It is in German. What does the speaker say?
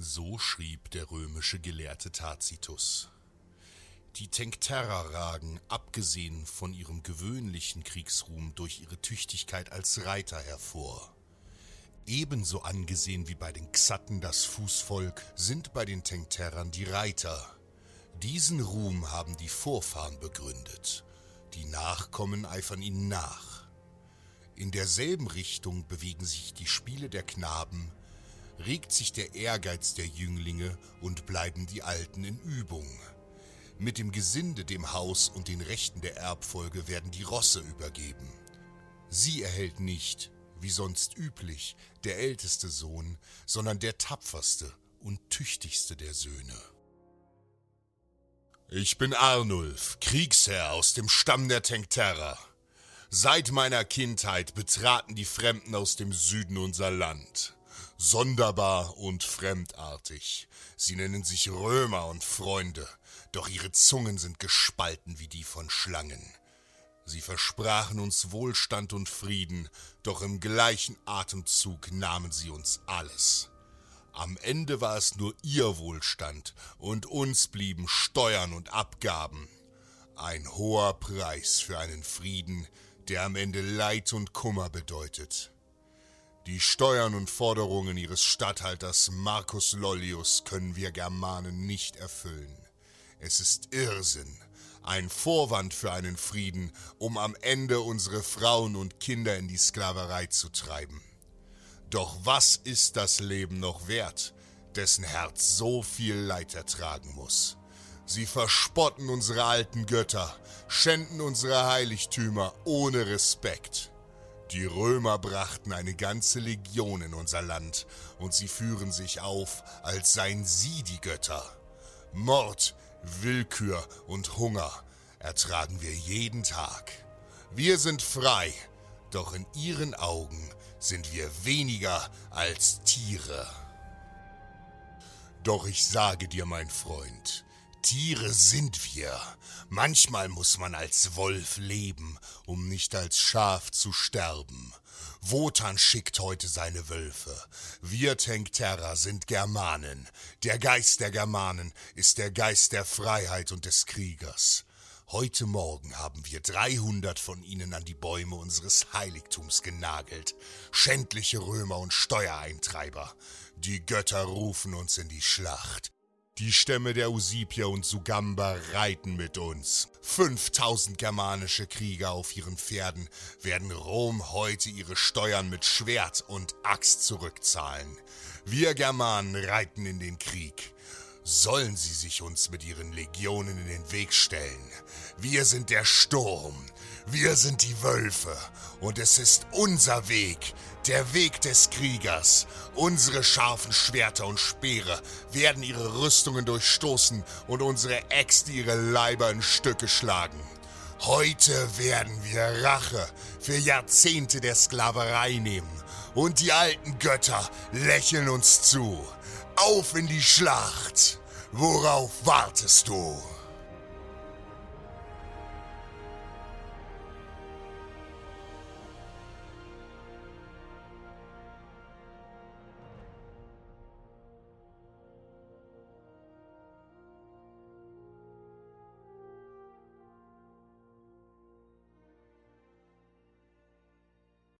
So schrieb der römische Gelehrte Tacitus. Die Tencterer ragen, abgesehen von ihrem gewöhnlichen Kriegsruhm, durch ihre Tüchtigkeit als Reiter hervor. Ebenso angesehen wie bei den Xatten das Fußvolk sind bei den Tencterern die Reiter. Diesen Ruhm haben die Vorfahren begründet. Die Nachkommen eifern ihnen nach. In derselben Richtung bewegen sich die Spiele der Knaben, regt sich der Ehrgeiz der Jünglinge und bleiben die Alten in Übung. Mit dem Gesinde, dem Haus und den Rechten der Erbfolge werden die Rosse übergeben. Sie erhält nicht, wie sonst üblich, der älteste Sohn, sondern der tapferste und tüchtigste der Söhne. Ich bin Arnulf, Kriegsherr aus dem Stamm der Tencterer. Seit meiner Kindheit betraten die Fremden aus dem Süden unser Land. Sonderbar und fremdartig. Sie nennen sich Römer und Freunde, doch ihre Zungen sind gespalten wie die von Schlangen. Sie versprachen uns Wohlstand und Frieden, doch im gleichen Atemzug nahmen sie uns alles. Am Ende war es nur ihr Wohlstand, und uns blieben Steuern und Abgaben. Ein hoher Preis für einen Frieden, der am Ende Leid und Kummer bedeutet. Die Steuern und Forderungen ihres Statthalters Marcus Lollius können wir Germanen nicht erfüllen. Es ist Irrsinn, ein Vorwand für einen Frieden, um am Ende unsere Frauen und Kinder in die Sklaverei zu treiben. Doch was ist das Leben noch wert, dessen Herz so viel Leid ertragen muss? Sie verspotten unsere alten Götter, schänden unsere Heiligtümer ohne Respekt. Die Römer brachten eine ganze Legion in unser Land und sie führen sich auf, als seien sie die Götter. Mord, Willkür und Hunger ertragen wir jeden Tag. Wir sind frei, doch in ihren Augen sind wir weniger als Tiere. Doch ich sage dir, mein Freund, Tiere sind wir. Manchmal muss man als Wolf leben, um nicht als Schaf zu sterben. Wotan schickt heute seine Wölfe. Wir Tencterer sind Germanen. Der Geist der Germanen ist der Geist der Freiheit und des Kriegers. Heute Morgen haben wir 300 von ihnen an die Bäume unseres Heiligtums genagelt. Schändliche Römer und Steuereintreiber. Die Götter rufen uns in die Schlacht. Die Stämme der Usipier und Sugamba reiten mit uns. 5000 germanische Krieger auf ihren Pferden werden Rom heute ihre Steuern mit Schwert und Axt zurückzahlen. Wir Germanen reiten in den Krieg. Sollen sie sich uns mit ihren Legionen in den Weg stellen? Wir sind der Sturm, wir sind die Wölfe und es ist unser Weg, der Weg des Kriegers. Unsere scharfen Schwerter und Speere werden ihre Rüstungen durchstoßen und unsere Äxte ihre Leiber in Stücke schlagen. Heute werden wir Rache für Jahrzehnte der Sklaverei nehmen und die alten Götter lächeln uns zu. Auf in die Schlacht! Worauf wartest du?